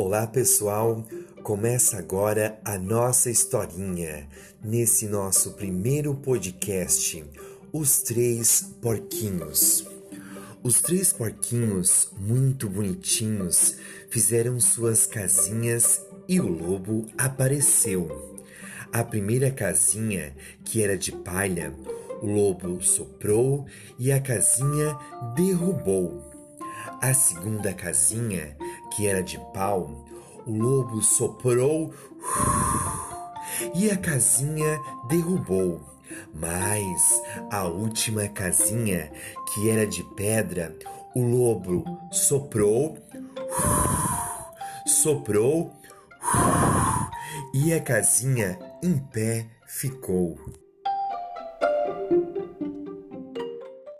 Olá pessoal, começa agora a nossa historinha nesse nosso primeiro podcast, Os Três Porquinhos. Os três porquinhos, muito bonitinhos, fizeram suas casinhas e o lobo apareceu. A primeira casinha, que era de palha, o lobo soprou e a casinha derrubou. A segunda casinha, que era de pau, o lobo soprou e a casinha derrubou. Mas a última casinha, que era de pedra, o lobo soprou, soprou e a casinha em pé ficou.